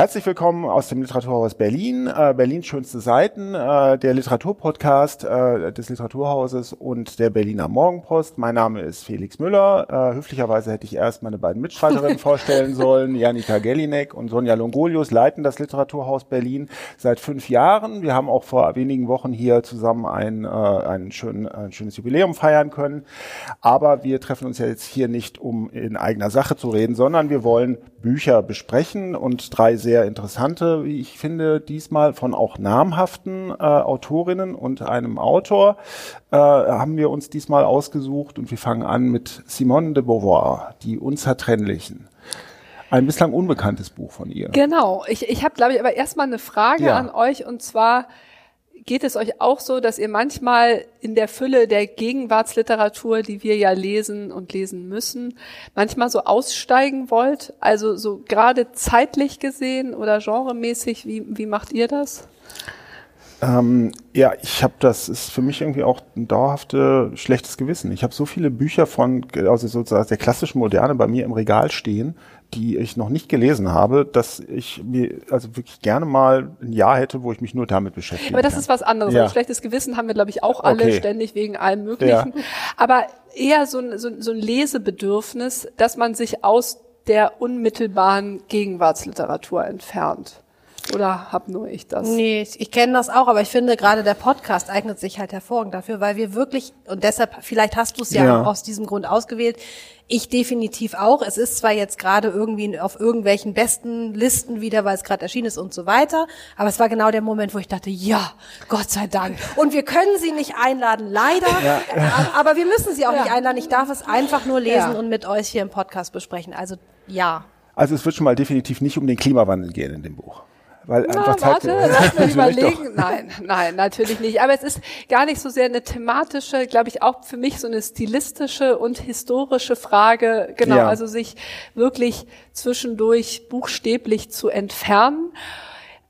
Herzlich willkommen aus dem Literaturhaus Berlin, äh, Berlins schönste Seiten, äh, der Literaturpodcast äh, des Literaturhauses und der Berliner Morgenpost. Mein Name ist Felix Müller. Äh, höflicherweise hätte ich erst meine beiden Mitstreiterinnen vorstellen sollen. Janika Gellinek und Sonja Longolius leiten das Literaturhaus Berlin seit fünf Jahren. Wir haben auch vor wenigen Wochen hier zusammen ein, äh, ein, schön, ein schönes Jubiläum feiern können. Aber wir treffen uns ja jetzt hier nicht, um in eigener Sache zu reden, sondern wir wollen Bücher besprechen und drei sehr interessante, wie ich finde, diesmal von auch namhaften äh, Autorinnen und einem Autor äh, haben wir uns diesmal ausgesucht und wir fangen an mit Simone de Beauvoir, die Unzertrennlichen. Ein bislang unbekanntes Buch von ihr. Genau. Ich, ich habe, glaube ich, aber erstmal eine Frage ja. an euch und zwar, geht es euch auch so, dass ihr manchmal in der Fülle der Gegenwartsliteratur, die wir ja lesen und lesen müssen, manchmal so aussteigen wollt? Also so gerade zeitlich gesehen oder genremäßig, wie, wie macht ihr das? Ähm, ja, ich habe das ist für mich irgendwie auch ein dauerhaftes schlechtes Gewissen. Ich habe so viele Bücher von also sozusagen der klassischen Moderne bei mir im Regal stehen, die ich noch nicht gelesen habe, dass ich mir also wirklich gerne mal ein Jahr hätte, wo ich mich nur damit beschäftige. Aber das kann. ist was anderes. Ja. Ein schlechtes Gewissen haben wir, glaube ich, auch alle okay. ständig wegen allem Möglichen. Ja. Aber eher so ein, so, so ein Lesebedürfnis, dass man sich aus der unmittelbaren Gegenwartsliteratur entfernt. Oder hab nur ich das? Nee, ich kenne das auch, aber ich finde gerade der Podcast eignet sich halt hervorragend dafür, weil wir wirklich, und deshalb, vielleicht hast du es ja, ja, aus diesem Grund ausgewählt, ich definitiv auch. Es ist zwar jetzt gerade irgendwie auf irgendwelchen besten Listen wieder, weil es gerade erschienen ist und so weiter, aber es war genau der Moment, wo ich dachte, ja, Gott sei Dank. Und wir können sie nicht einladen, leider, ja. aber wir müssen sie auch ja. nicht einladen. Ich darf es einfach nur lesen und mit euch hier im Podcast besprechen. Also ja. Also es wird schon mal definitiv nicht um den Klimawandel gehen in dem Buch. Weil Na, einfach Zeit warte, lass mich überlegen. Nein, nein, natürlich nicht. Aber es ist gar nicht so sehr eine thematische, glaube ich, auch für mich so eine stilistische und historische Frage. Genau, ja. also sich wirklich zwischendurch buchstäblich zu entfernen.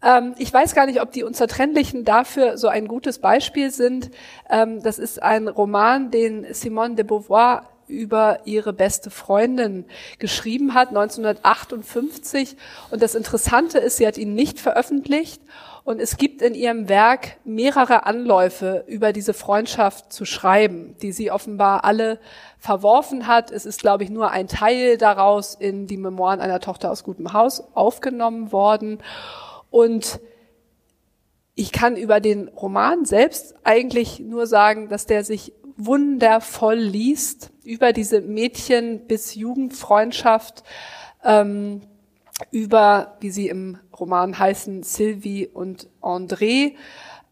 Ähm, ich weiß gar nicht, ob die Unzertrennlichen dafür so ein gutes Beispiel sind. Ähm, das ist ein Roman, den Simone de Beauvoir über ihre beste Freundin geschrieben hat, 1958. Und das Interessante ist, sie hat ihn nicht veröffentlicht. Und es gibt in ihrem Werk mehrere Anläufe, über diese Freundschaft zu schreiben, die sie offenbar alle verworfen hat. Es ist, glaube ich, nur ein Teil daraus in die Memoiren einer Tochter aus gutem Haus aufgenommen worden. Und ich kann über den Roman selbst eigentlich nur sagen, dass der sich wundervoll liest über diese Mädchen- bis Jugendfreundschaft, ähm, über, wie sie im Roman heißen, Sylvie und André,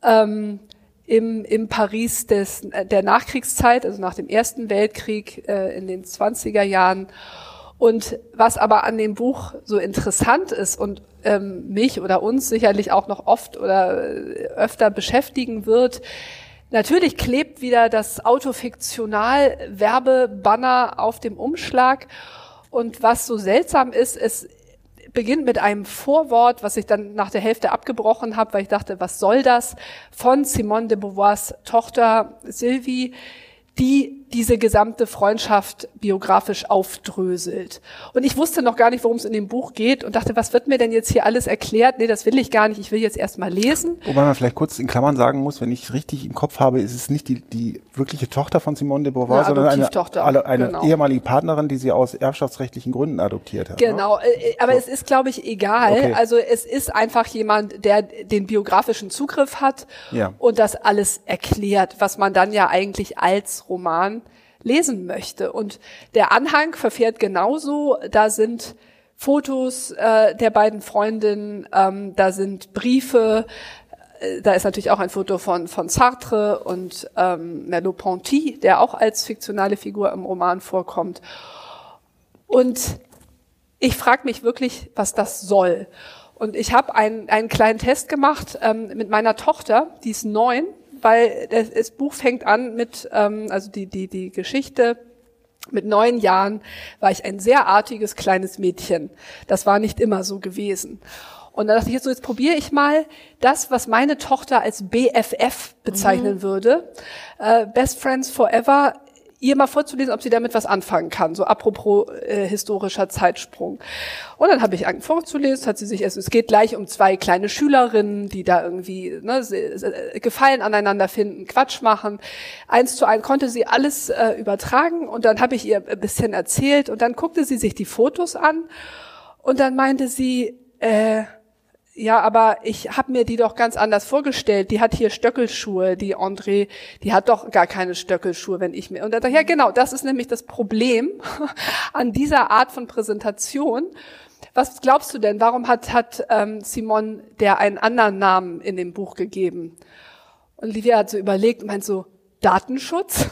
ähm, im, im Paris des, der Nachkriegszeit, also nach dem Ersten Weltkrieg äh, in den 20er Jahren. Und was aber an dem Buch so interessant ist und ähm, mich oder uns sicherlich auch noch oft oder äh, öfter beschäftigen wird, Natürlich klebt wieder das Autofiktional-Werbebanner auf dem Umschlag. Und was so seltsam ist, es beginnt mit einem Vorwort, was ich dann nach der Hälfte abgebrochen habe, weil ich dachte, was soll das? Von Simone de Beauvoirs Tochter Sylvie, die diese gesamte Freundschaft biografisch aufdröselt. Und ich wusste noch gar nicht, worum es in dem Buch geht und dachte, was wird mir denn jetzt hier alles erklärt? Nee, das will ich gar nicht, ich will jetzt erst mal lesen. Wobei man vielleicht kurz in Klammern sagen muss, wenn ich richtig im Kopf habe, ist es nicht die, die wirkliche Tochter von Simone de Beauvoir, sondern eine, eine genau. ehemalige Partnerin, die sie aus erbschaftsrechtlichen Gründen adoptiert hat. Ne? Genau, ne? aber so. es ist, glaube ich, egal. Okay. Also es ist einfach jemand, der den biografischen Zugriff hat ja. und das alles erklärt, was man dann ja eigentlich als Roman lesen möchte. Und der Anhang verfährt genauso. Da sind Fotos äh, der beiden Freundinnen, ähm, da sind Briefe, äh, da ist natürlich auch ein Foto von, von Sartre und ähm, Merleau-Ponty, der auch als fiktionale Figur im Roman vorkommt. Und ich frage mich wirklich, was das soll. Und ich habe einen, einen kleinen Test gemacht ähm, mit meiner Tochter, die ist neun, weil das, das Buch fängt an mit, ähm, also die, die, die Geschichte mit neun Jahren war ich ein sehr artiges kleines Mädchen. Das war nicht immer so gewesen. Und dann dachte ich jetzt so, jetzt probiere ich mal das, was meine Tochter als BFF bezeichnen mhm. würde. Äh, Best Friends Forever ihr mal vorzulesen, ob sie damit was anfangen kann, so apropos äh, historischer Zeitsprung. Und dann habe ich angefangen vorzulesen, hat sie sich, also es geht gleich um zwei kleine Schülerinnen, die da irgendwie ne, äh, Gefallen aneinander finden, Quatsch machen. Eins zu eins konnte sie alles äh, übertragen und dann habe ich ihr ein bisschen erzählt und dann guckte sie sich die Fotos an und dann meinte sie, äh, ja, aber ich habe mir die doch ganz anders vorgestellt. Die hat hier Stöckelschuhe, die André, die hat doch gar keine Stöckelschuhe, wenn ich mir. Und da dachte ja genau, das ist nämlich das Problem an dieser Art von Präsentation. Was glaubst du denn? Warum hat, hat ähm, Simon der einen anderen Namen in dem Buch gegeben? Und Livia hat so überlegt und meint so, Datenschutz?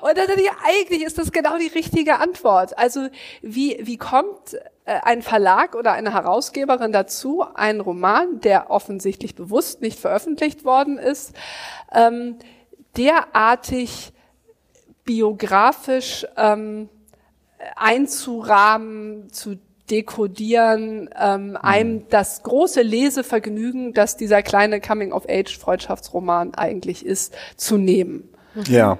und dann dachte ich, eigentlich ist das genau die richtige Antwort. Also wie, wie kommt äh, ein Verlag oder eine Herausgeberin dazu, einen Roman, der offensichtlich bewusst nicht veröffentlicht worden ist, ähm, derartig biografisch ähm, einzurahmen, zu dekodieren, ähm, mhm. einem das große Lesevergnügen, das dieser kleine Coming-of-Age-Freundschaftsroman eigentlich ist, zu nehmen. Ja.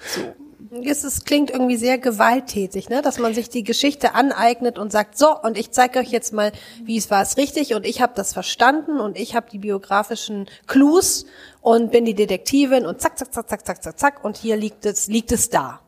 So es, es klingt irgendwie sehr gewalttätig, ne? dass man sich die Geschichte aneignet und sagt, so, und ich zeige euch jetzt mal, wie es war es richtig und ich habe das verstanden und ich habe die biografischen Clues und bin die Detektivin und zack, zack, zack, zack, zack, zack, zack und hier liegt es, liegt es da.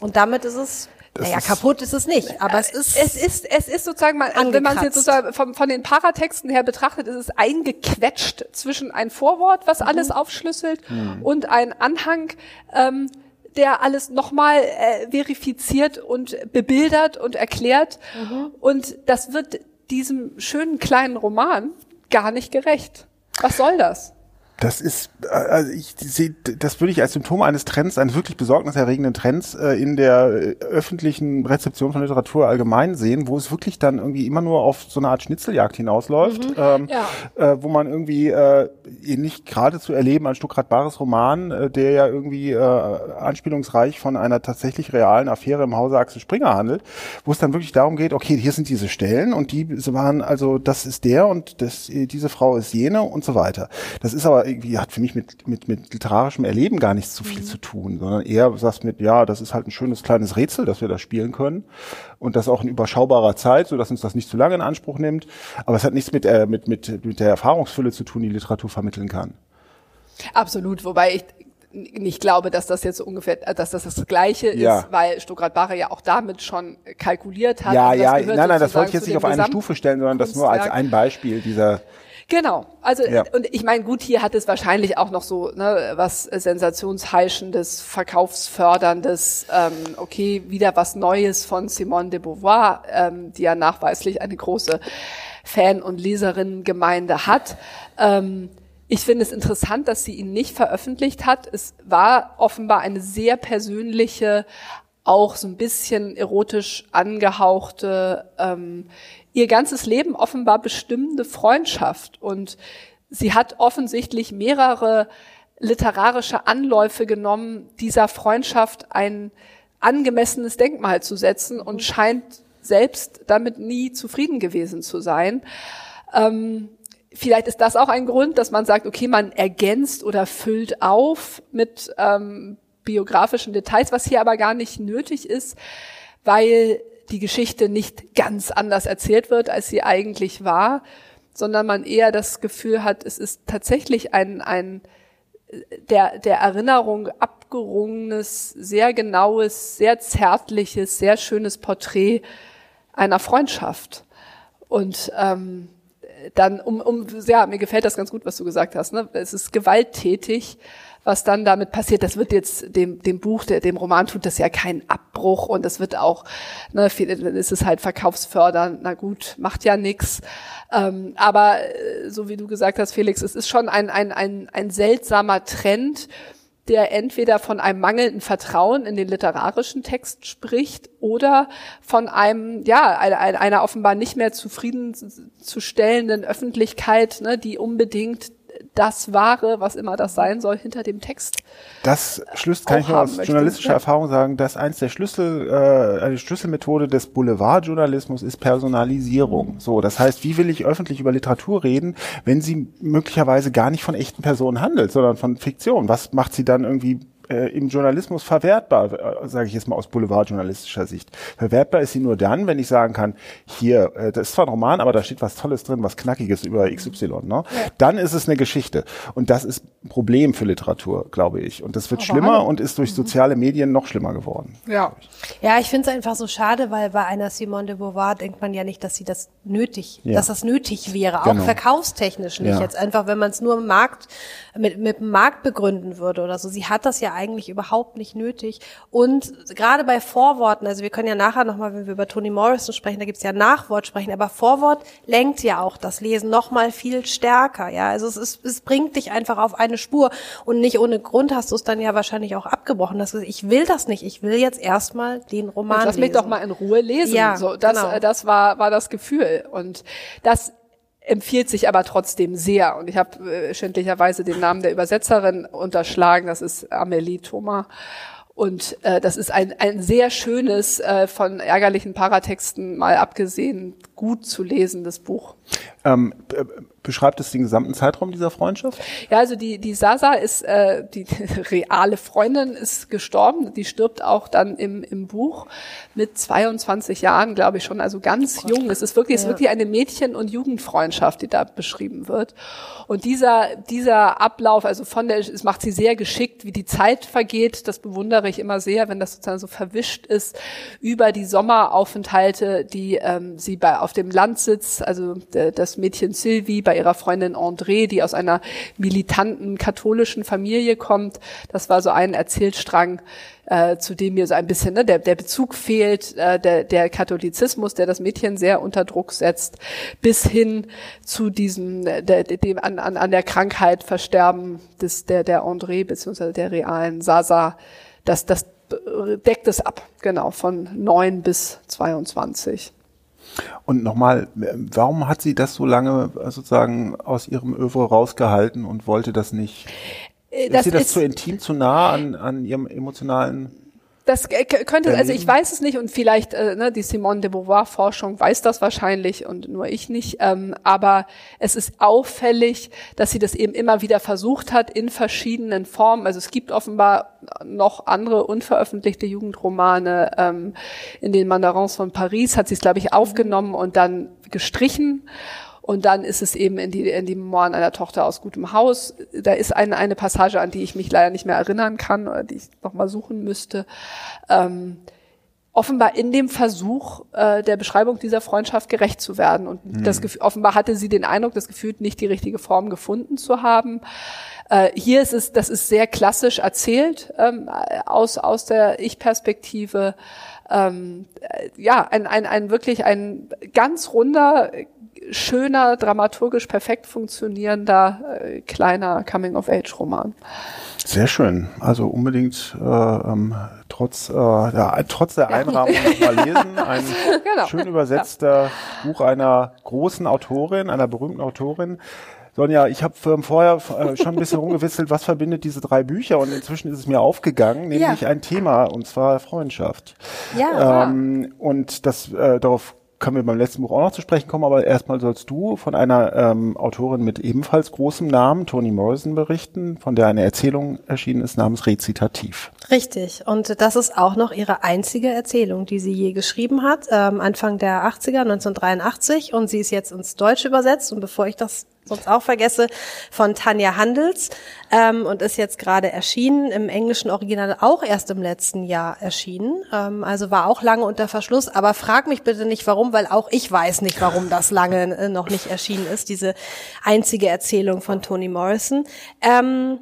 Und damit ist es das naja, ist kaputt ist es nicht, aber es ist es ist es ist sozusagen mal, also wenn man es jetzt sozusagen von, von den Paratexten her betrachtet, ist es eingequetscht zwischen ein Vorwort, was mhm. alles aufschlüsselt, mhm. und ein Anhang, ähm, der alles nochmal äh, verifiziert und bebildert und erklärt. Mhm. Und das wird diesem schönen kleinen Roman gar nicht gerecht. Was soll das? Das ist, äh, also ich sehe, das würde ich als Symptom eines Trends, eines wirklich besorgniserregenden Trends äh, in der äh, öffentlichen Rezeption von Literatur allgemein sehen, wo es wirklich dann irgendwie immer nur auf so eine Art Schnitzeljagd hinausläuft, mhm. ähm, ja. äh, wo man irgendwie äh, nicht gerade zu erleben ein Stuckrad Bares Roman, äh, der ja irgendwie äh, anspielungsreich von einer tatsächlich realen Affäre im Hause Axel Springer handelt, wo es dann wirklich darum geht, okay, hier sind diese Stellen und die waren also, das ist der und das, diese Frau ist jene und so weiter. Das ist aber irgendwie hat für mich mit, mit, mit literarischem Erleben gar nichts zu viel mhm. zu tun, sondern eher was mit, ja, das ist halt ein schönes kleines Rätsel, das wir da spielen können. Und das auch in überschaubarer Zeit, so dass uns das nicht zu lange in Anspruch nimmt. Aber es hat nichts mit, äh, mit, mit, mit der Erfahrungsfülle zu tun, die Literatur vermitteln kann. Absolut, wobei ich nicht glaube, dass das jetzt ungefähr, dass das das Gleiche ja. ist, weil Stuttgart-Barre ja auch damit schon kalkuliert hat. Ja, ja, nein, nein, das wollte ich jetzt nicht auf eine Stufe stellen, sondern das nur als ein Beispiel dieser Genau. Also ja. und ich meine, gut, hier hat es wahrscheinlich auch noch so ne, was sensationsheischendes, verkaufsförderndes. Ähm, okay, wieder was Neues von Simone de Beauvoir, ähm, die ja nachweislich eine große Fan- und Leserinnengemeinde hat. Ähm, ich finde es interessant, dass sie ihn nicht veröffentlicht hat. Es war offenbar eine sehr persönliche, auch so ein bisschen erotisch angehauchte ähm, ihr ganzes Leben offenbar bestimmende Freundschaft. Und sie hat offensichtlich mehrere literarische Anläufe genommen, dieser Freundschaft ein angemessenes Denkmal zu setzen und scheint selbst damit nie zufrieden gewesen zu sein. Ähm, vielleicht ist das auch ein Grund, dass man sagt, okay, man ergänzt oder füllt auf mit ähm, biografischen Details, was hier aber gar nicht nötig ist, weil die Geschichte nicht ganz anders erzählt wird, als sie eigentlich war, sondern man eher das Gefühl hat, es ist tatsächlich ein, ein der, der Erinnerung abgerungenes, sehr genaues, sehr zärtliches, sehr schönes Porträt einer Freundschaft. Und ähm, dann, um, um, ja, mir gefällt das ganz gut, was du gesagt hast. Ne? Es ist gewalttätig, was dann damit passiert, das wird jetzt dem, dem Buch, der, dem Roman tut das ja keinen Abbruch und das wird auch, ne, viel, dann ist es halt verkaufsfördernd, na gut, macht ja nix. Ähm, aber äh, so wie du gesagt hast, Felix, es ist schon ein, ein, ein, ein seltsamer Trend, der entweder von einem mangelnden Vertrauen in den literarischen Text spricht oder von einem, ja, einer, einer offenbar nicht mehr zufriedenzustellenden Öffentlichkeit, ne, die unbedingt das Wahre, was immer das sein soll, hinter dem Text. Das Schlüssel kann ich nur aus journalistischer ja. Erfahrung sagen, dass eins der Schlüssel, äh, eine Schlüsselmethode des Boulevardjournalismus ist Personalisierung. So, das heißt, wie will ich öffentlich über Literatur reden, wenn sie möglicherweise gar nicht von echten Personen handelt, sondern von Fiktion? Was macht sie dann irgendwie äh, im Journalismus verwertbar, äh, sage ich jetzt mal aus boulevardjournalistischer Sicht. Verwertbar ist sie nur dann, wenn ich sagen kann, hier, äh, das ist zwar ein Roman, aber da steht was Tolles drin, was Knackiges über XY. Ne? Ja. Dann ist es eine Geschichte. Und das ist ein Problem für Literatur, glaube ich. Und das wird aber schlimmer alle. und ist durch soziale Medien noch schlimmer geworden. Ja, ja ich finde es einfach so schade, weil bei einer Simone de Beauvoir denkt man ja nicht, dass sie das nötig, ja. dass das nötig wäre, auch genau. verkaufstechnisch nicht. Ja. Jetzt einfach, wenn man es nur im Markt, mit, mit dem Markt begründen würde oder so. Sie hat das ja eigentlich überhaupt nicht nötig. Und gerade bei Vorworten, also wir können ja nachher nochmal, wenn wir über Toni Morrison sprechen, da gibt's ja Nachwort sprechen, aber Vorwort lenkt ja auch das Lesen nochmal viel stärker. Ja, also es, ist, es bringt dich einfach auf eine Spur und nicht ohne Grund hast du es dann ja wahrscheinlich auch abgebrochen. Dass du, ich will das nicht, ich will jetzt erstmal den Roman Lass mich doch mal in Ruhe lesen. Ja, so, das, genau. das war, war das Gefühl. Und das empfiehlt sich aber trotzdem sehr. Und ich habe äh, schändlicherweise den Namen der Übersetzerin unterschlagen. Das ist Amelie Thoma. Und äh, das ist ein, ein sehr schönes, äh, von ärgerlichen Paratexten mal abgesehen, gut zu lesendes Buch. Ähm, beschreibt es den gesamten Zeitraum dieser Freundschaft? Ja, also die, die Sasa ist, äh, die reale Freundin ist gestorben. Die stirbt auch dann im, im Buch mit 22 Jahren, glaube ich schon, also ganz oh jung. Es ist wirklich, ja. es ist wirklich eine Mädchen- und Jugendfreundschaft, die da beschrieben wird. Und dieser, dieser Ablauf, also von der, es macht sie sehr geschickt, wie die Zeit vergeht. Das bewundere ich immer sehr, wenn das sozusagen so verwischt ist über die Sommeraufenthalte, die ähm, sie bei, auf dem Land sitzt, also das Mädchen Sylvie bei ihrer Freundin André, die aus einer militanten katholischen Familie kommt. Das war so ein Erzählstrang, äh, zu dem mir so ein bisschen ne, der, der Bezug fehlt, äh, der, der Katholizismus, der das Mädchen sehr unter Druck setzt, bis hin zu diesem der, dem an, an, an der Krankheit Versterben des der der André beziehungsweise der realen Sasa. Das, das deckt es ab, genau, von neun bis 22. Und nochmal, warum hat sie das so lange sozusagen aus ihrem Övre rausgehalten und wollte das nicht? Äh, das ist sie das ist, zu intim, zu nah an, an ihrem emotionalen das könnte, also ich weiß es nicht und vielleicht äh, ne, die Simone de Beauvoir Forschung weiß das wahrscheinlich und nur ich nicht. Ähm, aber es ist auffällig, dass sie das eben immer wieder versucht hat in verschiedenen Formen. Also es gibt offenbar noch andere unveröffentlichte Jugendromane. Ähm, in den Mandarins von Paris hat sie es, glaube ich, aufgenommen und dann gestrichen. Und dann ist es eben in die, in die Memoiren einer Tochter aus gutem Haus. Da ist eine, eine Passage, an die ich mich leider nicht mehr erinnern kann oder die ich nochmal suchen müsste. Ähm, offenbar in dem Versuch äh, der Beschreibung dieser Freundschaft gerecht zu werden. Und mhm. das Gefühl, offenbar hatte sie den Eindruck, das Gefühl, nicht die richtige Form gefunden zu haben. Äh, hier ist es, das ist sehr klassisch erzählt ähm, aus aus der Ich-Perspektive. Ähm, äh, ja, ein, ein, ein wirklich ein ganz runder, schöner, dramaturgisch perfekt funktionierender äh, kleiner Coming-of-Age-Roman. Sehr schön. Also unbedingt äh, ähm, trotz, äh, ja, trotz der Einrahmung mal lesen. Ein genau. schön übersetzter ja. Buch einer großen Autorin, einer berühmten Autorin. Sonja, ich habe vorher äh, schon ein bisschen rumgewitzelt, was verbindet diese drei Bücher und inzwischen ist es mir aufgegangen, nämlich ja. ein Thema und zwar Freundschaft. Ja. Ähm, und das äh, darauf können wir beim letzten Buch auch noch zu sprechen kommen, aber erstmal sollst du von einer ähm, Autorin mit ebenfalls großem Namen, Toni Morrison, berichten, von der eine Erzählung erschienen ist namens Rezitativ. Richtig. Und das ist auch noch ihre einzige Erzählung, die sie je geschrieben hat, ähm, Anfang der 80er, 1983. Und sie ist jetzt ins Deutsche übersetzt. Und bevor ich das sonst auch vergesse, von Tanja Handels ähm, und ist jetzt gerade erschienen, im englischen Original auch erst im letzten Jahr erschienen. Ähm, also war auch lange unter Verschluss, aber frag mich bitte nicht warum, weil auch ich weiß nicht, warum das lange äh, noch nicht erschienen ist, diese einzige Erzählung von Toni Morrison. Ähm,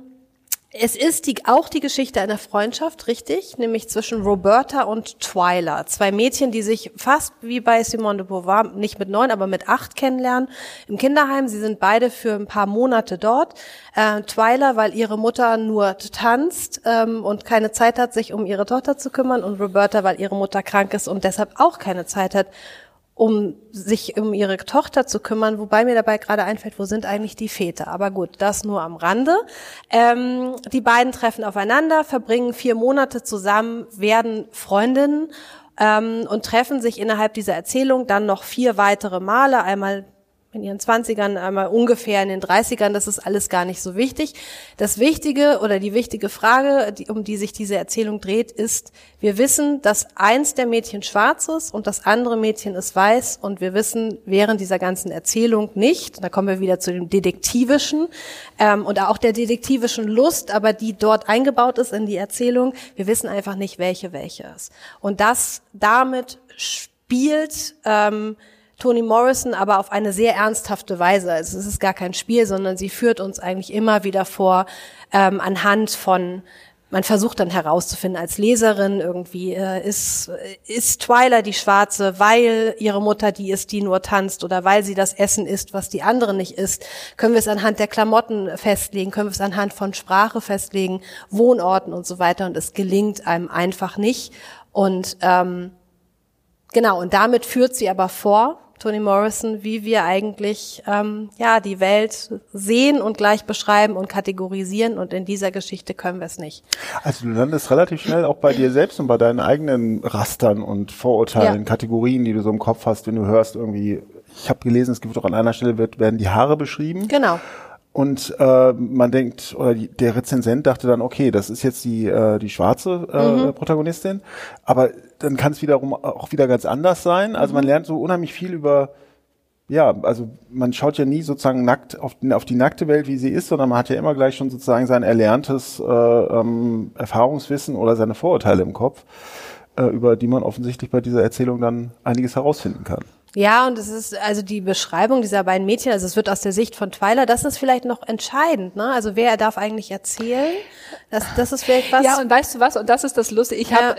es ist die, auch die Geschichte einer Freundschaft, richtig, nämlich zwischen Roberta und Twyla. Zwei Mädchen, die sich fast wie bei Simone de Beauvoir, nicht mit neun, aber mit acht kennenlernen im Kinderheim. Sie sind beide für ein paar Monate dort. Äh, Twyla, weil ihre Mutter nur tanzt ähm, und keine Zeit hat, sich um ihre Tochter zu kümmern. Und Roberta, weil ihre Mutter krank ist und deshalb auch keine Zeit hat, um sich um ihre Tochter zu kümmern, wobei mir dabei gerade einfällt, wo sind eigentlich die Väter? Aber gut, das nur am Rande. Ähm, die beiden treffen aufeinander, verbringen vier Monate zusammen, werden Freundinnen ähm, und treffen sich innerhalb dieser Erzählung dann noch vier weitere Male. Einmal in ihren Zwanzigern, einmal ungefähr in den Dreißigern, das ist alles gar nicht so wichtig. Das Wichtige oder die wichtige Frage, die, um die sich diese Erzählung dreht, ist, wir wissen, dass eins der Mädchen schwarz ist und das andere Mädchen ist weiß und wir wissen während dieser ganzen Erzählung nicht, da kommen wir wieder zu dem Detektivischen ähm, und auch der detektivischen Lust, aber die dort eingebaut ist in die Erzählung, wir wissen einfach nicht, welche welche ist. Und das damit spielt ähm, Toni Morrison aber auf eine sehr ernsthafte Weise. Also es ist gar kein Spiel, sondern sie führt uns eigentlich immer wieder vor ähm, anhand von man versucht dann herauszufinden als Leserin irgendwie, äh, ist, ist Twyla die Schwarze, weil ihre Mutter die ist, die nur tanzt oder weil sie das Essen isst, was die andere nicht isst. Können wir es anhand der Klamotten festlegen, können wir es anhand von Sprache festlegen, Wohnorten und so weiter und es gelingt einem einfach nicht. Und ähm, genau, und damit führt sie aber vor, Toni Morrison, wie wir eigentlich ähm, ja die Welt sehen und gleich beschreiben und kategorisieren und in dieser Geschichte können wir es nicht. Also du landest relativ schnell auch bei dir selbst und bei deinen eigenen Rastern und Vorurteilen, ja. Kategorien, die du so im Kopf hast, wenn du hörst irgendwie, ich habe gelesen, es gibt auch an einer Stelle wird, werden die Haare beschrieben. Genau. Und äh, man denkt, oder die, der Rezensent dachte dann, okay, das ist jetzt die, äh, die schwarze äh, mhm. Protagonistin, aber dann kann es wiederum auch wieder ganz anders sein. Also man mhm. lernt so unheimlich viel über, ja, also man schaut ja nie sozusagen nackt auf, auf die nackte Welt, wie sie ist, sondern man hat ja immer gleich schon sozusagen sein erlerntes äh, ähm, Erfahrungswissen oder seine Vorurteile im Kopf, äh, über die man offensichtlich bei dieser Erzählung dann einiges herausfinden kann. Ja, und es ist also die Beschreibung dieser beiden Mädchen, also es wird aus der Sicht von Twyla, das ist vielleicht noch entscheidend, ne? Also wer darf eigentlich erzählen? Das, das ist vielleicht was. Ja, und weißt du was? Und das ist das Lustige. Ich ja. habe,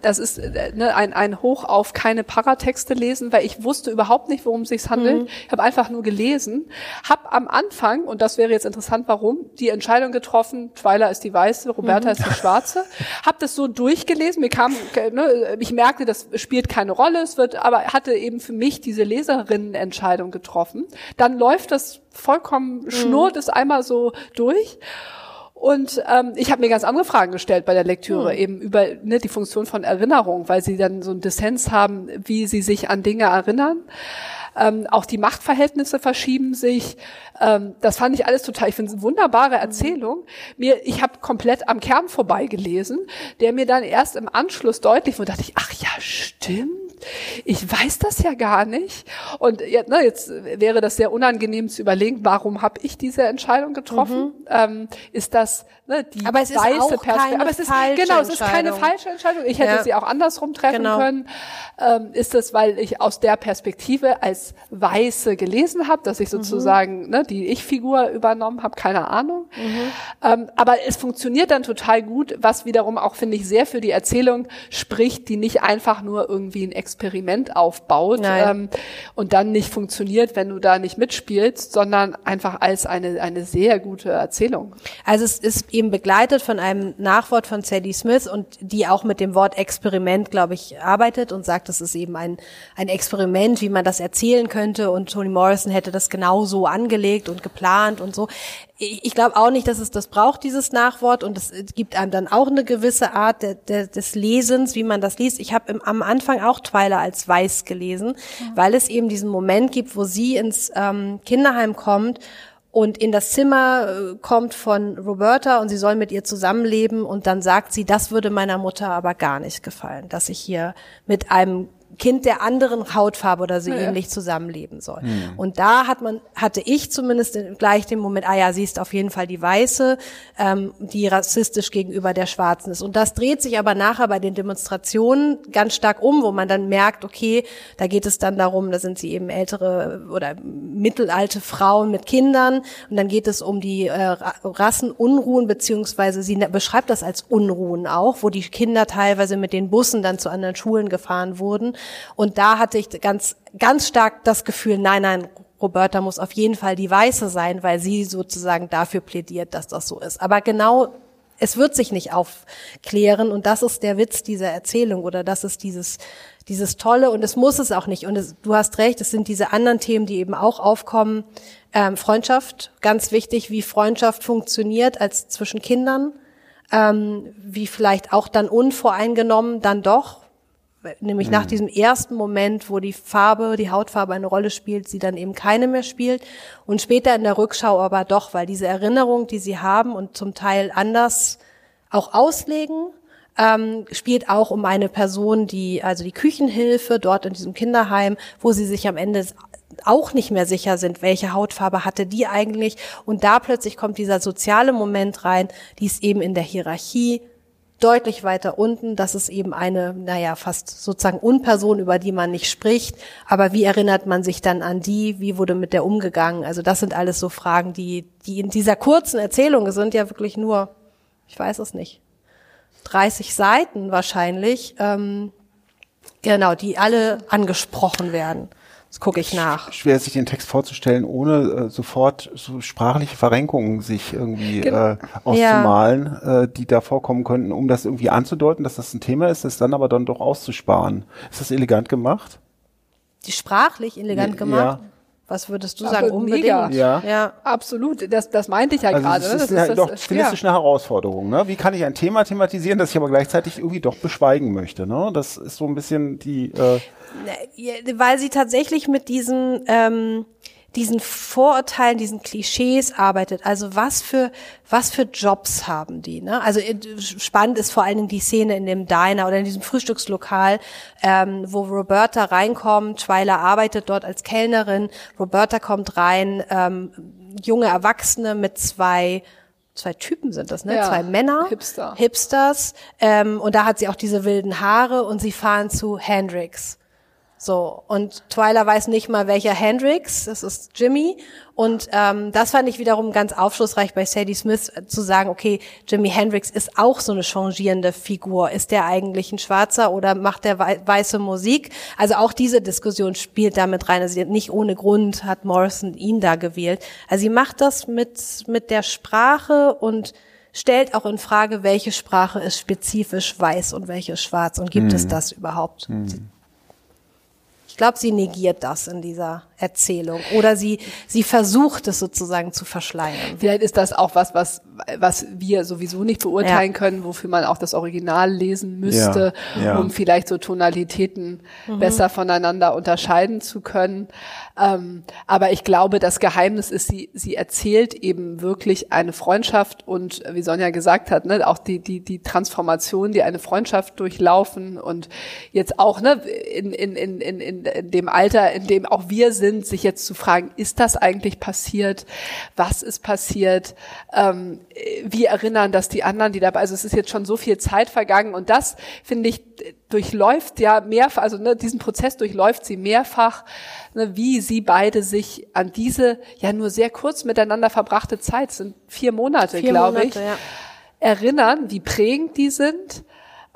das ist ne, ein, ein Hoch auf keine Paratexte lesen, weil ich wusste überhaupt nicht, worum es sich handelt. Mhm. Ich habe einfach nur gelesen, habe am Anfang und das wäre jetzt interessant, warum die Entscheidung getroffen: Twyla ist die Weiße, Roberta mhm. ist die Schwarze. Habe das so durchgelesen. Mir kam, ne, ich merkte, das spielt keine Rolle. Es wird, aber hatte eben für mich nicht diese Leserinnenentscheidung getroffen. Dann läuft das vollkommen, mhm. schnurrt es einmal so durch. Und ähm, ich habe mir ganz andere Fragen gestellt bei der Lektüre, mhm. eben über ne, die Funktion von Erinnerung, weil sie dann so ein Dissens haben, wie sie sich an Dinge erinnern. Ähm, auch die Machtverhältnisse verschieben sich. Ähm, das fand ich alles total, ich finde es eine wunderbare Erzählung. Mir, ich habe komplett am Kern vorbeigelesen, der mir dann erst im Anschluss deutlich wurde, dachte ich, ach ja, stimmt ich weiß das ja gar nicht. Und na, jetzt wäre das sehr unangenehm zu überlegen, warum habe ich diese Entscheidung getroffen? Mhm. Ähm, ist das ne, die aber es ist weiße Perspektive? Aber es ist genau, es ist keine falsche Entscheidung. Ich hätte ja. sie auch andersrum treffen genau. können. Ähm, ist es, weil ich aus der Perspektive als Weiße gelesen habe, dass ich mhm. sozusagen mhm. ne, die Ich-Figur übernommen habe? Keine Ahnung. Mhm. Ähm, aber es funktioniert dann total gut, was wiederum auch finde ich sehr für die Erzählung spricht, die nicht einfach nur irgendwie ein Experiment aufbaut ähm, und dann nicht funktioniert, wenn du da nicht mitspielst, sondern einfach als eine, eine sehr gute Erzählung. Also es ist eben begleitet von einem Nachwort von Sadie Smith und die auch mit dem Wort Experiment, glaube ich, arbeitet und sagt, es ist eben ein, ein Experiment, wie man das erzählen könnte. Und Toni Morrison hätte das genauso angelegt und geplant und so ich glaube auch nicht, dass es das braucht, dieses Nachwort. Und es gibt einem dann auch eine gewisse Art de, de, des Lesens, wie man das liest. Ich habe am Anfang auch Twyla als weiß gelesen, ja. weil es eben diesen Moment gibt, wo sie ins ähm, Kinderheim kommt und in das Zimmer äh, kommt von Roberta und sie soll mit ihr zusammenleben und dann sagt sie, das würde meiner Mutter aber gar nicht gefallen, dass ich hier mit einem Kind der anderen Hautfarbe oder so ja. ähnlich zusammenleben soll. Mhm. Und da hat man, hatte ich zumindest gleich den Moment, ah ja, sie ist auf jeden Fall die Weiße, ähm, die rassistisch gegenüber der Schwarzen ist. Und das dreht sich aber nachher bei den Demonstrationen ganz stark um, wo man dann merkt, okay, da geht es dann darum, da sind sie eben ältere oder mittelalte Frauen mit Kindern und dann geht es um die äh, Rassenunruhen, beziehungsweise sie beschreibt das als Unruhen auch, wo die Kinder teilweise mit den Bussen dann zu anderen Schulen gefahren wurden und da hatte ich ganz, ganz stark das Gefühl, nein, nein, Roberta muss auf jeden Fall die Weiße sein, weil sie sozusagen dafür plädiert, dass das so ist. Aber genau, es wird sich nicht aufklären und das ist der Witz dieser Erzählung oder das ist dieses, dieses Tolle und es muss es auch nicht. Und es, du hast recht, es sind diese anderen Themen, die eben auch aufkommen. Ähm, Freundschaft, ganz wichtig, wie Freundschaft funktioniert als zwischen Kindern, ähm, wie vielleicht auch dann unvoreingenommen dann doch nämlich mhm. nach diesem ersten Moment, wo die Farbe, die Hautfarbe eine Rolle spielt, sie dann eben keine mehr spielt und später in der Rückschau aber doch, weil diese Erinnerung, die sie haben und zum Teil anders auch auslegen, ähm, spielt auch um eine Person, die, also die Küchenhilfe dort in diesem Kinderheim, wo sie sich am Ende auch nicht mehr sicher sind, welche Hautfarbe hatte die eigentlich. Und da plötzlich kommt dieser soziale Moment rein, die ist eben in der Hierarchie deutlich weiter unten. Das ist eben eine, naja, fast sozusagen Unperson, über die man nicht spricht. Aber wie erinnert man sich dann an die? Wie wurde mit der umgegangen? Also das sind alles so Fragen, die, die in dieser kurzen Erzählung sind ja wirklich nur, ich weiß es nicht, 30 Seiten wahrscheinlich, ähm, genau, die alle angesprochen werden. Das gucke ich nach. Schwer sich den Text vorzustellen, ohne äh, sofort so sprachliche Verrenkungen sich irgendwie äh, auszumalen, ja. äh, die da vorkommen könnten, um das irgendwie anzudeuten, dass das ein Thema ist, das dann aber dann doch auszusparen. Ist das elegant gemacht? Die sprachlich elegant gemacht? Ja. Was würdest du sagen? Unbedingt. Mega. Ja. ja, absolut. Das, das meinte ich ja also gerade. Das ist, das ist doch stilistische ja. Herausforderung. Ne? Wie kann ich ein Thema thematisieren, das ich aber gleichzeitig irgendwie doch beschweigen möchte? Ne? Das ist so ein bisschen die. Äh Weil sie tatsächlich mit diesen ähm, diesen Vorurteilen, diesen Klischees arbeitet. Also was für was für Jobs haben die? Ne? Also äh, spannend ist vor allen Dingen die Szene in dem Diner oder in diesem Frühstückslokal, ähm, wo Roberta reinkommt. Twyla arbeitet dort als Kellnerin. Roberta kommt rein, ähm, junge Erwachsene mit zwei zwei Typen sind das, ne? Ja, zwei Männer, Hipster. Hipsters. Ähm, und da hat sie auch diese wilden Haare und sie fahren zu Hendrix. So, und Twyla weiß nicht mal, welcher Hendrix, das ist Jimmy. Und ähm, das fand ich wiederum ganz aufschlussreich bei Sadie Smith äh, zu sagen, okay, Jimmy Hendrix ist auch so eine changierende Figur. Ist der eigentlich ein Schwarzer oder macht der weiße Musik? Also auch diese Diskussion spielt damit rein. Also nicht ohne Grund hat Morrison ihn da gewählt. Also sie macht das mit, mit der Sprache und stellt auch in Frage, welche Sprache ist spezifisch weiß und welche schwarz und gibt mhm. es das überhaupt? Mhm. Ich glaube, sie negiert das in dieser Erzählung oder sie sie versucht es sozusagen zu verschleiern. Vielleicht ist das auch was, was was wir sowieso nicht beurteilen ja. können, wofür man auch das Original lesen müsste, ja, ja. um vielleicht so Tonalitäten mhm. besser voneinander unterscheiden zu können. Ähm, aber ich glaube, das Geheimnis ist, sie sie erzählt eben wirklich eine Freundschaft und wie Sonja gesagt hat, ne, auch die die die Transformation, die eine Freundschaft durchlaufen und jetzt auch ne in in in in, in dem Alter, in dem auch wir sind sind, sich jetzt zu fragen, ist das eigentlich passiert? Was ist passiert? Ähm, wie erinnern das die anderen, die dabei, also es ist jetzt schon so viel Zeit vergangen und das, finde ich, durchläuft ja mehrfach, also ne, diesen Prozess durchläuft sie mehrfach, ne, wie sie beide sich an diese ja nur sehr kurz miteinander verbrachte Zeit, sind vier Monate, glaube ich, ja. erinnern, wie prägend die sind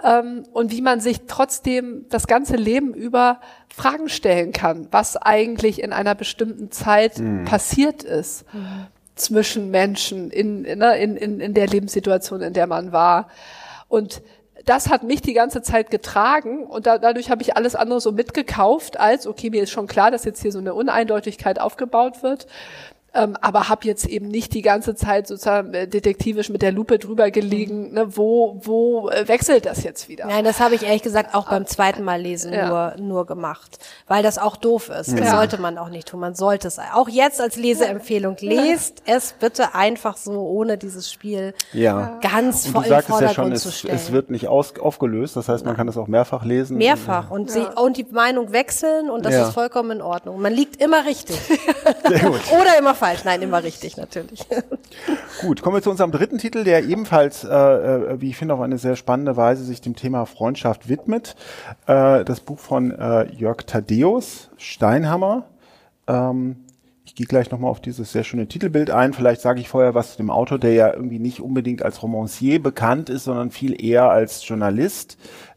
und wie man sich trotzdem das ganze Leben über Fragen stellen kann, was eigentlich in einer bestimmten Zeit mhm. passiert ist mhm. zwischen Menschen in, ne, in, in, in der Lebenssituation, in der man war. Und das hat mich die ganze Zeit getragen und da, dadurch habe ich alles andere so mitgekauft, als, okay, mir ist schon klar, dass jetzt hier so eine Uneindeutigkeit aufgebaut wird ähm, aber habe jetzt eben nicht die ganze Zeit sozusagen äh, detektivisch mit der Lupe drüber gelegen, ne, wo, wo äh, wechselt das jetzt wieder? Nein, das habe ich ehrlich gesagt auch beim zweiten Mal lesen ja. nur, nur gemacht, weil das auch doof ist. Das ja. sollte man auch nicht tun. Man sollte es auch jetzt als Leseempfehlung lest es bitte einfach so ohne dieses Spiel ja. ganz voll im Vordergrund ja schon, zu stellen. Es, es wird nicht aus, aufgelöst, das heißt, man kann es auch mehrfach lesen. Mehrfach und, sie, und die Meinung wechseln und das ist vollkommen in Ordnung. Man liegt immer richtig. Sehr gut. Oder immer falsch falsch. Nein, immer richtig, natürlich. Gut, kommen wir zu unserem dritten Titel, der ebenfalls, äh, äh, wie ich finde, auf eine sehr spannende Weise sich dem Thema Freundschaft widmet. Äh, das Buch von äh, Jörg Thaddeus, Steinhammer. Ähm, ich gehe gleich nochmal auf dieses sehr schöne Titelbild ein. Vielleicht sage ich vorher was zu dem Autor, der ja irgendwie nicht unbedingt als Romancier bekannt ist, sondern viel eher als Journalist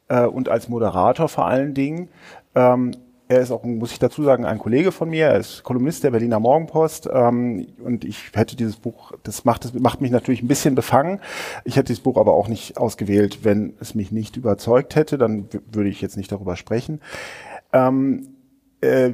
äh, und als Moderator vor allen Dingen. Ähm, er ist auch, muss ich dazu sagen, ein Kollege von mir. Er ist Kolumnist der Berliner Morgenpost. Ähm, und ich hätte dieses Buch, das macht, das macht mich natürlich ein bisschen befangen. Ich hätte dieses Buch aber auch nicht ausgewählt, wenn es mich nicht überzeugt hätte. Dann würde ich jetzt nicht darüber sprechen. Ähm, äh,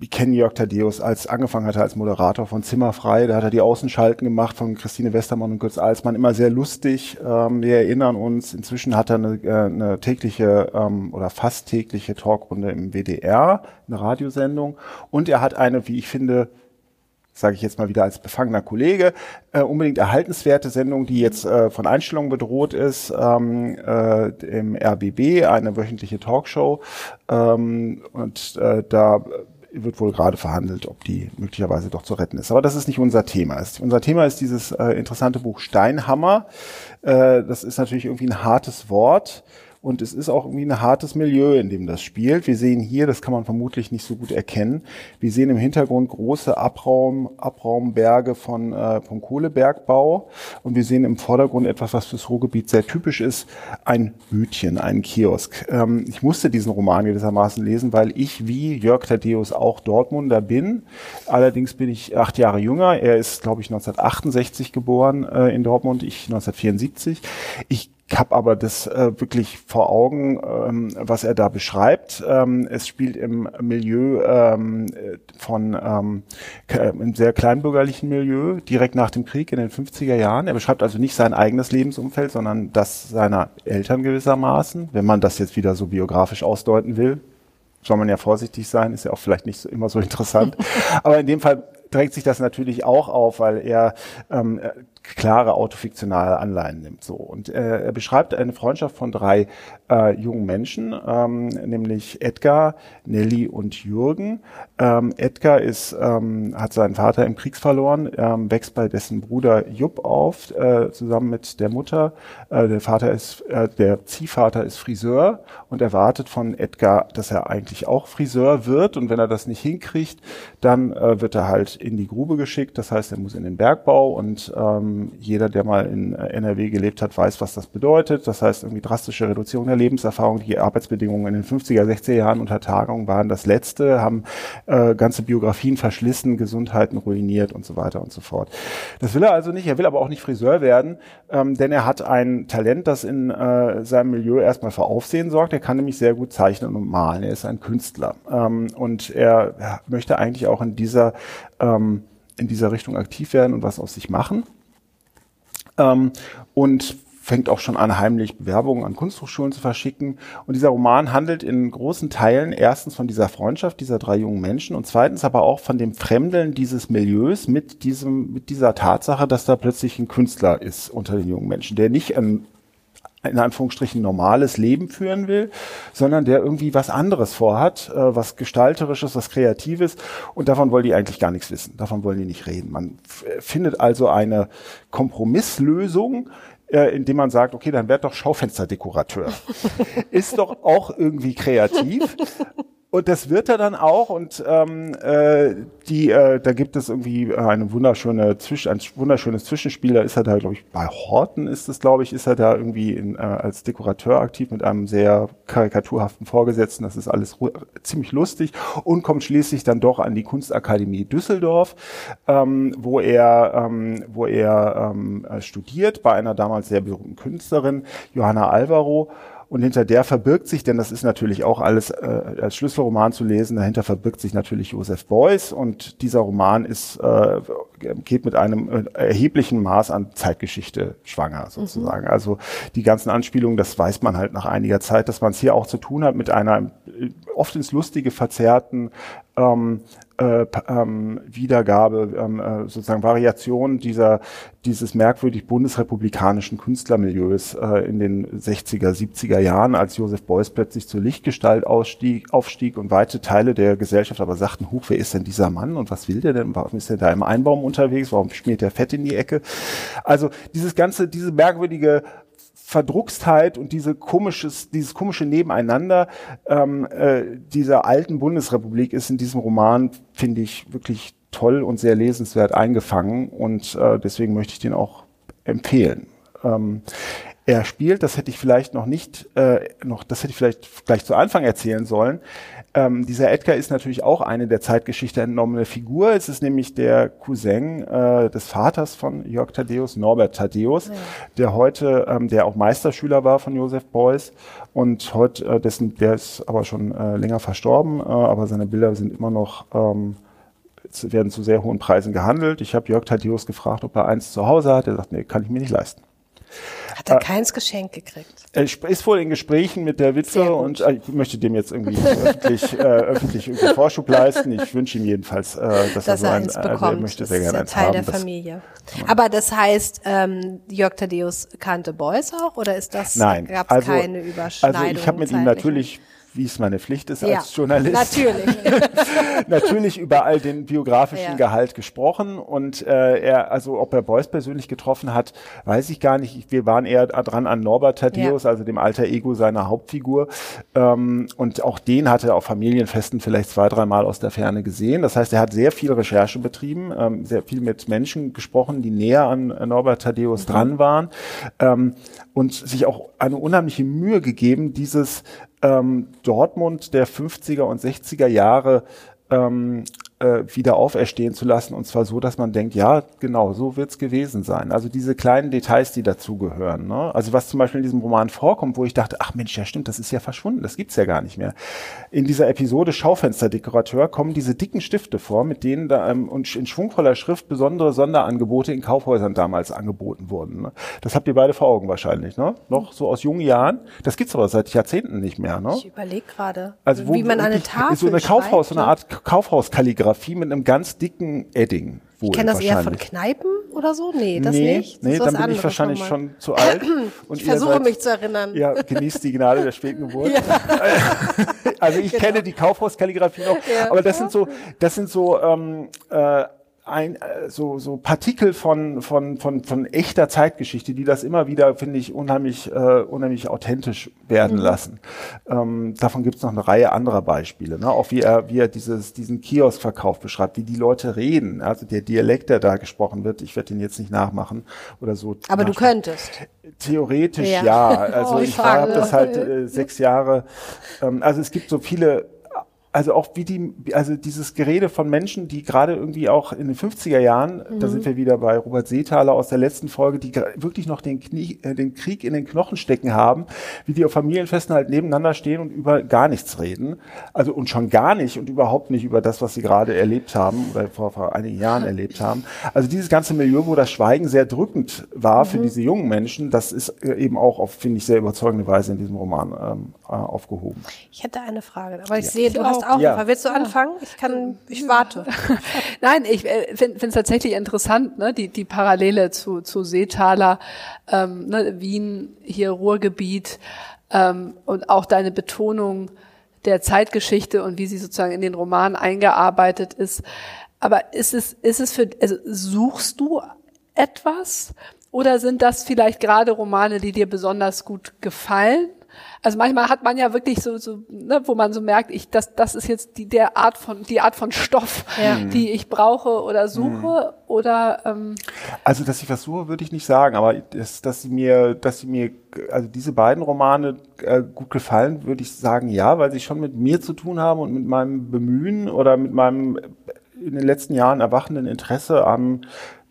ich kenne Jörg Thaddeus, als angefangen hatte als Moderator von Zimmerfrei, da hat er die Außenschalten gemacht von Christine Westermann und Götz Alsmann, immer sehr lustig. Ähm, wir erinnern uns, inzwischen hat er eine, äh, eine tägliche ähm, oder fast tägliche Talkrunde im WDR, eine Radiosendung. Und er hat eine, wie ich finde, sage ich jetzt mal wieder als befangener Kollege, äh, unbedingt erhaltenswerte Sendung, die jetzt äh, von Einstellungen bedroht ist, ähm, äh, im RBB, eine wöchentliche Talkshow. Ähm, und äh, da wird wohl gerade verhandelt, ob die möglicherweise doch zu retten ist. Aber das ist nicht unser Thema. Unser Thema ist dieses äh, interessante Buch Steinhammer. Äh, das ist natürlich irgendwie ein hartes Wort. Und es ist auch irgendwie ein hartes Milieu, in dem das spielt. Wir sehen hier, das kann man vermutlich nicht so gut erkennen, wir sehen im Hintergrund große Abraum, Abraumberge von, äh, vom Kohlebergbau. Und wir sehen im Vordergrund etwas, was fürs Ruhrgebiet sehr typisch ist, ein Bütchen, ein Kiosk. Ähm, ich musste diesen Roman gewissermaßen lesen, weil ich wie Jörg Thaddeus auch Dortmunder bin. Allerdings bin ich acht Jahre jünger. Er ist, glaube ich, 1968 geboren äh, in Dortmund, ich 1974. Ich ich habe aber das äh, wirklich vor Augen, ähm, was er da beschreibt. Ähm, es spielt im Milieu ähm, von ähm, im sehr kleinbürgerlichen Milieu, direkt nach dem Krieg in den 50er Jahren. Er beschreibt also nicht sein eigenes Lebensumfeld, sondern das seiner Eltern gewissermaßen, wenn man das jetzt wieder so biografisch ausdeuten will. Soll man ja vorsichtig sein, ist ja auch vielleicht nicht so, immer so interessant. aber in dem Fall drängt sich das natürlich auch auf, weil er ähm, klare autofiktionale Anleihen nimmt. So und äh, er beschreibt eine Freundschaft von drei äh, jungen Menschen, ähm, nämlich Edgar, Nelly und Jürgen. Ähm, Edgar ist ähm, hat seinen Vater im Krieg verloren, ähm, wächst bei dessen Bruder Jupp auf, äh, zusammen mit der Mutter. Äh, der Vater ist äh, der Ziehvater ist Friseur und erwartet von Edgar, dass er eigentlich auch Friseur wird und wenn er das nicht hinkriegt, dann äh, wird er halt in die Grube geschickt. Das heißt, er muss in den Bergbau und ähm, jeder, der mal in äh, NRW gelebt hat, weiß, was das bedeutet. Das heißt, irgendwie drastische Reduzierung der Lebenserfahrung. Die Arbeitsbedingungen in den 50er, 60er Jahren unter Tagung waren das Letzte, haben äh, ganze Biografien verschlissen, Gesundheiten ruiniert und so weiter und so fort. Das will er also nicht. Er will aber auch nicht Friseur werden, ähm, denn er hat ein Talent, das in äh, seinem Milieu erstmal für Aufsehen sorgt. Er kann nämlich sehr gut zeichnen und malen. Er ist ein Künstler. Ähm, und er ja, möchte eigentlich auch in dieser ähm, in dieser Richtung aktiv werden und was aus sich machen ähm, und fängt auch schon an, heimlich Bewerbungen an Kunsthochschulen zu verschicken. Und dieser Roman handelt in großen Teilen erstens von dieser Freundschaft dieser drei jungen Menschen und zweitens aber auch von dem Fremdeln dieses Milieus mit diesem, mit dieser Tatsache, dass da plötzlich ein Künstler ist unter den jungen Menschen, der nicht ein in Anführungsstrichen normales Leben führen will, sondern der irgendwie was anderes vorhat, äh, was gestalterisches, was kreatives und davon wollen die eigentlich gar nichts wissen. Davon wollen die nicht reden. Man findet also eine Kompromisslösung, äh, indem man sagt, okay, dann werd doch Schaufensterdekorateur. Ist doch auch irgendwie kreativ. Und das wird er dann auch und ähm, äh, die, äh, da gibt es irgendwie eine wunderschöne Zwischen, ein wunderschönes Zwischenspiel. Da ist er da, glaube ich, bei Horten ist es, glaube ich, ist er da irgendwie in, äh, als Dekorateur aktiv mit einem sehr karikaturhaften Vorgesetzten. Das ist alles ziemlich lustig und kommt schließlich dann doch an die Kunstakademie Düsseldorf, ähm, wo er, ähm, wo er ähm, studiert bei einer damals sehr berühmten Künstlerin Johanna Alvaro und hinter der verbirgt sich, denn das ist natürlich auch alles äh, als Schlüsselroman zu lesen, dahinter verbirgt sich natürlich Joseph Beuys und dieser Roman ist äh, geht mit einem äh, erheblichen Maß an Zeitgeschichte schwanger sozusagen. Mhm. Also die ganzen Anspielungen, das weiß man halt nach einiger Zeit, dass man es hier auch zu tun hat mit einer äh, oft ins Lustige verzerrten ähm, äh, ähm, Wiedergabe, ähm, äh, sozusagen Variation dieser dieses merkwürdig bundesrepublikanischen Künstlermilieus äh, in den 60er, 70er Jahren, als Josef Beuys plötzlich zur Lichtgestalt ausstieg, aufstieg und weite Teile der Gesellschaft aber sagten, huch, wer ist denn dieser Mann und was will der denn? Warum ist er da im Einbaum unterwegs? Warum schmiert der Fett in die Ecke? Also dieses ganze, diese merkwürdige Verdruckstheit und diese komisches, dieses komische Nebeneinander ähm, äh, dieser alten Bundesrepublik ist in diesem Roman, finde ich, wirklich toll und sehr lesenswert eingefangen und äh, deswegen möchte ich den auch empfehlen. Ähm, er spielt. Das hätte ich vielleicht noch nicht, äh, noch, das hätte ich vielleicht gleich zu Anfang erzählen sollen. Ähm, dieser Edgar ist natürlich auch eine der Zeitgeschichte entnommene Figur. Es ist nämlich der Cousin äh, des Vaters von Jörg Thaddeus, Norbert Thaddeus, ja. der heute, ähm, der auch Meisterschüler war von Josef Beuys und heute, äh, dessen, der ist aber schon äh, länger verstorben, äh, aber seine Bilder sind immer noch ähm, werden zu sehr hohen Preisen gehandelt. Ich habe Jörg Thaddeus gefragt, ob er eins zu Hause hat. Er sagt, nee, kann ich mir nicht leisten. Hat er äh, keins Geschenk gekriegt? Er ist wohl in Gesprächen mit der Witwe und äh, ich möchte dem jetzt irgendwie öffentlich, äh, öffentlich irgendwie Vorschub leisten. Ich wünsche ihm jedenfalls, äh, dass, dass er so ein, eins bekommt. Äh, möchte sehr das gerne ist ja Teil der Familie. Aber das heißt, ähm, Jörg Thaddeus kannte Beuys auch oder ist das? Nein, gab es also, keine Überschneidung? Also ich habe mit ihm natürlich wie es meine Pflicht ist ja, als Journalist. Natürlich. natürlich über all den biografischen ja. Gehalt gesprochen und äh, er, also ob er Beuys persönlich getroffen hat, weiß ich gar nicht. Wir waren eher dran an Norbert Thaddeus, ja. also dem alter Ego seiner Hauptfigur. Ähm, und auch den hat er auf Familienfesten vielleicht zwei, dreimal aus der Ferne gesehen. Das heißt, er hat sehr viel Recherche betrieben, ähm, sehr viel mit Menschen gesprochen, die näher an Norbert Thaddeus mhm. dran waren ähm, und sich auch eine unheimliche Mühe gegeben, dieses ähm, Dortmund der 50er und 60er Jahre ähm, äh, wieder auferstehen zu lassen und zwar so, dass man denkt, ja, genau, so wird's gewesen sein. Also diese kleinen Details, die dazugehören. Ne? Also was zum Beispiel in diesem Roman vorkommt, wo ich dachte, ach Mensch, ja stimmt, das ist ja verschwunden, das gibt's ja gar nicht mehr. In dieser Episode Schaufensterdekorateur kommen diese dicken Stifte vor, mit denen da ähm, und in schwungvoller Schrift besondere Sonderangebote in Kaufhäusern damals angeboten wurden. Ne? Das habt ihr beide vor Augen wahrscheinlich, ne? Noch so aus jungen Jahren. Das gibt's aber seit Jahrzehnten nicht mehr. Ne? Ich überlege gerade, also wie man eine Tafel so eine Kaufhaus, so eine ne? Art Kaufhauskalligrafie Fotografie mit einem ganz dicken Edding. Wohl, ich kenne das eher von Kneipen oder so? Nee, das nee, nicht. Das nee, dann bin ich wahrscheinlich schon zu alt. Und ich versuche seid, mich zu erinnern. Ja, genießt die Gnade der späten Geburt. Ja. also ich genau. kenne die Kaufhauskalligrafie noch, ja. aber das sind so, das sind so ähm, äh, ein, äh, so, so Partikel von, von, von, von echter Zeitgeschichte, die das immer wieder, finde ich, unheimlich, äh, unheimlich authentisch werden mhm. lassen. Ähm, davon gibt es noch eine Reihe anderer Beispiele. Ne? Auch wie er, wie er dieses, diesen Kioskverkauf beschreibt, wie die Leute reden. Also der Dialekt, der da gesprochen wird, ich werde den jetzt nicht nachmachen oder so. Aber du könntest. Theoretisch ja. ja. Also oh, ich habe das halt äh, sechs Jahre. Ähm, also es gibt so viele also auch wie die, also dieses Gerede von Menschen, die gerade irgendwie auch in den 50er Jahren, mhm. da sind wir wieder bei Robert Seethaler aus der letzten Folge, die wirklich noch den, Knie, äh, den Krieg in den Knochen stecken haben, wie die auf Familienfesten halt nebeneinander stehen und über gar nichts reden. Also und schon gar nicht und überhaupt nicht über das, was sie gerade erlebt haben oder vor, vor einigen Jahren erlebt haben. Also dieses ganze Milieu, wo das Schweigen sehr drückend war mhm. für diese jungen Menschen, das ist äh, eben auch auf, finde ich, sehr überzeugende Weise in diesem Roman ähm, äh, aufgehoben. Ich hätte eine Frage, aber ich ja. sehe, du hast auch. Ja. Willst du anfangen? Ich kann, ich warte. Nein, ich äh, finde es tatsächlich interessant, ne, die, die Parallele zu, zu Seetaler, ähm, ne, Wien, hier Ruhrgebiet ähm, und auch deine Betonung der Zeitgeschichte und wie sie sozusagen in den Roman eingearbeitet ist. Aber ist es, ist es für, also suchst du etwas? Oder sind das vielleicht gerade Romane, die dir besonders gut gefallen? Also manchmal hat man ja wirklich so, so ne, wo man so merkt, ich, das, das ist jetzt die der Art von die Art von Stoff, ja. die ich brauche oder suche mhm. oder. Ähm also dass ich was suche, würde ich nicht sagen, aber das, dass sie mir, dass sie mir, also diese beiden Romane äh, gut gefallen, würde ich sagen, ja, weil sie schon mit mir zu tun haben und mit meinem Bemühen oder mit meinem in den letzten Jahren erwachenden Interesse am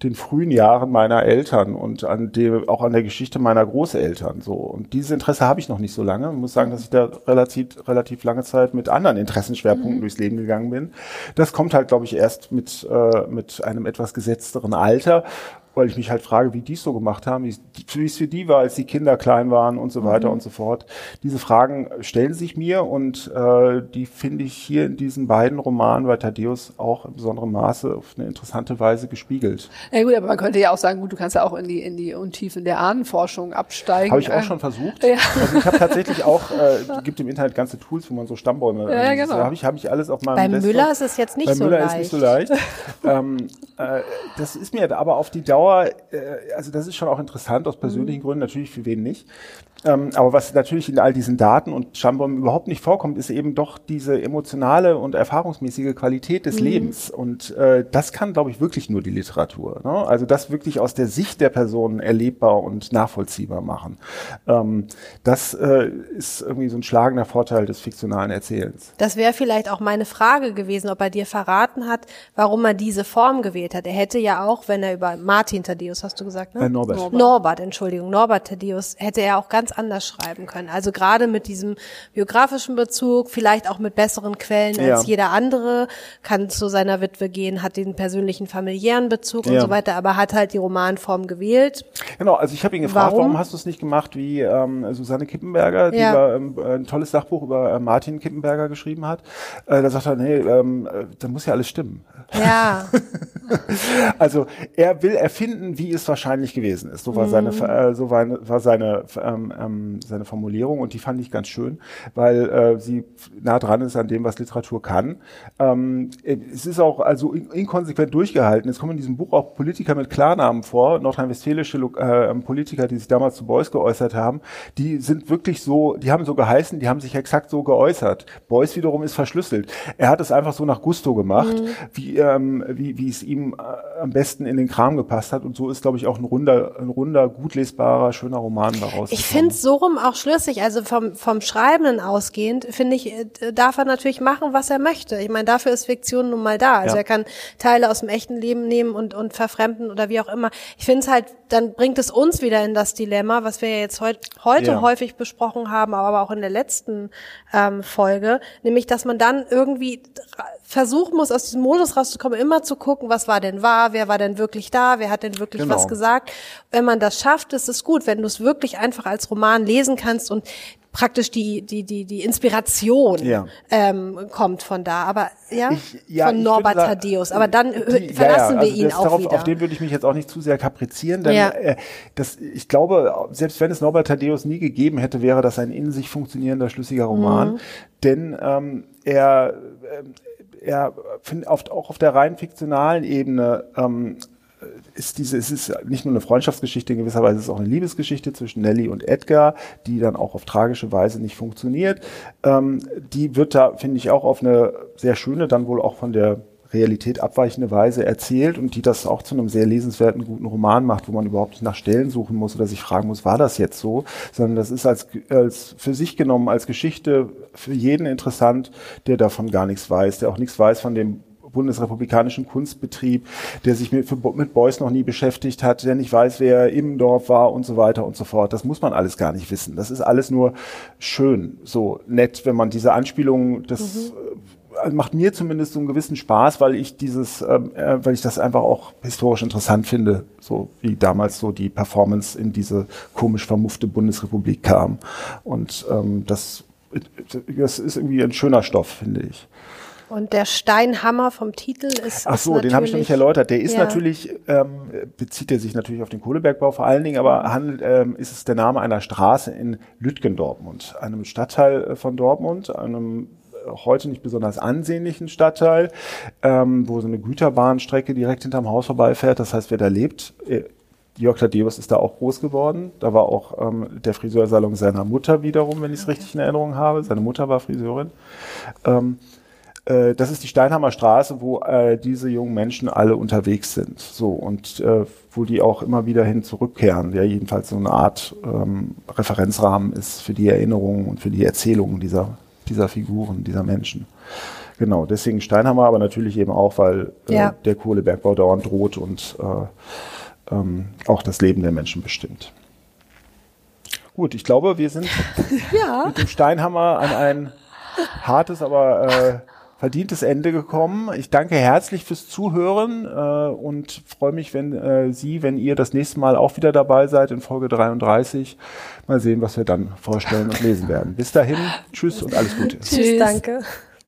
den frühen Jahren meiner Eltern und an dem, auch an der Geschichte meiner Großeltern. So. Und dieses Interesse habe ich noch nicht so lange. Ich muss sagen, dass ich da relativ, relativ lange Zeit mit anderen Interessenschwerpunkten mhm. durchs Leben gegangen bin. Das kommt halt, glaube ich, erst mit, äh, mit einem etwas gesetzteren Alter weil ich mich halt frage, wie die es so gemacht haben, wie es für die war, als die Kinder klein waren und so weiter mhm. und so fort. Diese Fragen stellen sich mir und äh, die finde ich hier in diesen beiden Romanen bei Thaddeus auch in besonderem Maße auf eine interessante Weise gespiegelt. Ja gut, aber man könnte ja auch sagen, gut, du kannst ja auch in die in die Untiefen der Ahnenforschung absteigen. Habe ich auch schon versucht. Ja. Also ich habe tatsächlich auch, äh, gibt im Internet ganze Tools, wo man so Stammbäume. Ja, genau. Habe ich habe ich alles auf meinem. Bei Desktop. Müller ist es jetzt nicht bei so Müller leicht. ist nicht so leicht. ähm, äh, das ist mir aber auf die Dauer, äh, also das ist schon auch interessant aus persönlichen mhm. Gründen, natürlich für wen nicht. Ähm, aber was natürlich in all diesen Daten und Stammbaum überhaupt nicht vorkommt, ist eben doch diese emotionale und erfahrungsmäßige Qualität des mhm. Lebens. Und äh, das kann, glaube ich, wirklich nur die Literatur. Ne? Also das wirklich aus der Sicht der Person erlebbar und nachvollziehbar machen. Ähm, das äh, ist irgendwie so ein schlagender Vorteil des fiktionalen Erzählens. Das wäre vielleicht auch meine Frage gewesen, ob er dir verraten hat, warum er diese Form gewählt hat. Er hätte ja auch, wenn er über Martin Thaddeus, hast du gesagt, ne? Äh, Norbert. Norbert. Norbert, Entschuldigung, Norbert Thaddeus, hätte er auch ganz anders schreiben können. Also gerade mit diesem biografischen Bezug, vielleicht auch mit besseren Quellen als ja. jeder andere, kann zu seiner Witwe gehen, hat den persönlichen familiären Bezug ja. und so weiter, aber hat halt die Romanform gewählt. Genau, also ich habe ihn gefragt, warum, warum hast du es nicht gemacht wie ähm, Susanne Kippenberger, die ja. war, ähm, ein tolles Sachbuch über äh, Martin Kippenberger geschrieben hat. Äh, da sagt er, nee, ähm, äh, da muss ja alles stimmen. Ja. also er will erfinden, wie es wahrscheinlich gewesen ist. So war mhm. seine, äh, so war, war seine ähm, ähm, seine Formulierung und die fand ich ganz schön, weil äh, sie nah dran ist an dem, was Literatur kann. Ähm, es ist auch also in, inkonsequent durchgehalten. Es kommen in diesem Buch auch Politiker mit Klarnamen vor, nordrhein-westfälische äh, Politiker, die sich damals zu Beuys geäußert haben. Die sind wirklich so, die haben so geheißen, die haben sich exakt so geäußert. Beuys wiederum ist verschlüsselt. Er hat es einfach so nach Gusto gemacht, mhm. wie, ähm, wie, wie es ihm äh, am besten in den Kram gepasst hat. Und so ist, glaube ich, auch ein runder, ein runder, gut lesbarer, schöner Roman daraus. Ich finde so rum auch schlüssig. Also vom, vom Schreibenden ausgehend, finde ich, äh, darf er natürlich machen, was er möchte. Ich meine, dafür ist Fiktion nun mal da. Also ja. er kann Teile aus dem echten Leben nehmen und, und verfremden oder wie auch immer. Ich finde es halt, dann bringt es uns wieder in das Dilemma, was wir ja jetzt heut, heute ja. häufig besprochen haben, aber auch in der letzten ähm, Folge, nämlich, dass man dann irgendwie versuchen muss, aus diesem Modus rauszukommen, immer zu gucken, was war denn wahr, wer war denn wirklich da, wer hat denn wirklich genau. was gesagt. Wenn man das schafft, ist es gut. Wenn du es wirklich einfach als Roman lesen kannst und praktisch die die die die Inspiration ja. ähm, kommt von da, aber ja, ich, ja von Norbert sagen, Thaddeus. Aber dann die, verlassen ja. Also wir ihn auch darauf, wieder. Auf den würde ich mich jetzt auch nicht zu sehr kaprizieren, denn äh, das, ich glaube, selbst wenn es Norbert Thaddeus nie gegeben hätte, wäre das ein in sich funktionierender schlüssiger Roman, mhm. denn ähm, er äh, er find, oft auch auf der rein fiktionalen Ebene ähm, ist diese, es ist nicht nur eine Freundschaftsgeschichte, in gewisser Weise ist es auch eine Liebesgeschichte zwischen Nelly und Edgar, die dann auch auf tragische Weise nicht funktioniert. Ähm, die wird da, finde ich, auch auf eine sehr schöne, dann wohl auch von der Realität abweichende Weise erzählt und die das auch zu einem sehr lesenswerten, guten Roman macht, wo man überhaupt nicht nach Stellen suchen muss oder sich fragen muss, war das jetzt so, sondern das ist als, als für sich genommen als Geschichte für jeden interessant, der davon gar nichts weiß, der auch nichts weiß von dem bundesrepublikanischen Kunstbetrieb, der sich mit, mit Beuys noch nie beschäftigt hat, der nicht weiß, wer im Dorf war und so weiter und so fort. Das muss man alles gar nicht wissen. Das ist alles nur schön, so nett, wenn man diese Anspielungen, das mhm. macht mir zumindest so einen gewissen Spaß, weil ich dieses, ähm, äh, weil ich das einfach auch historisch interessant finde, so wie damals so die Performance in diese komisch vermuffte Bundesrepublik kam. Und ähm, das, das ist irgendwie ein schöner Stoff, finde ich. Und der Steinhammer vom Titel ist. Ach so, den habe ich noch nicht erläutert. Der ist ja. natürlich, ähm, bezieht er sich natürlich auf den Kohlebergbau vor allen Dingen, aber handelt, ähm, ist es der Name einer Straße in Lütgen Dortmund, einem Stadtteil äh, von Dortmund, einem äh, heute nicht besonders ansehnlichen Stadtteil, ähm, wo so eine Güterbahnstrecke direkt hinterm Haus vorbeifährt. Das heißt, wer da lebt, äh, Jörg Thaddeus ist da auch groß geworden. Da war auch ähm, der Friseursalon seiner Mutter wiederum, wenn ich es richtig in Erinnerung habe. Seine Mutter war Friseurin. Ähm, äh, das ist die Steinhammer Straße, wo äh, diese jungen Menschen alle unterwegs sind. So und äh, wo die auch immer wieder hin zurückkehren, der jedenfalls so eine Art ähm, Referenzrahmen ist für die Erinnerungen und für die Erzählungen dieser, dieser Figuren, dieser Menschen. Genau, deswegen Steinhammer, aber natürlich eben auch, weil äh, ja. der Kohlebergbau dauernd droht und äh, ähm, auch das Leben der Menschen bestimmt. Gut, ich glaube, wir sind ja. mit dem Steinhammer an ein hartes, aber äh, verdientes Ende gekommen. Ich danke herzlich fürs Zuhören äh, und freue mich, wenn äh, Sie, wenn ihr das nächste Mal auch wieder dabei seid in Folge 33. Mal sehen, was wir dann vorstellen und lesen werden. Bis dahin, tschüss und alles Gute. Tschüss, danke.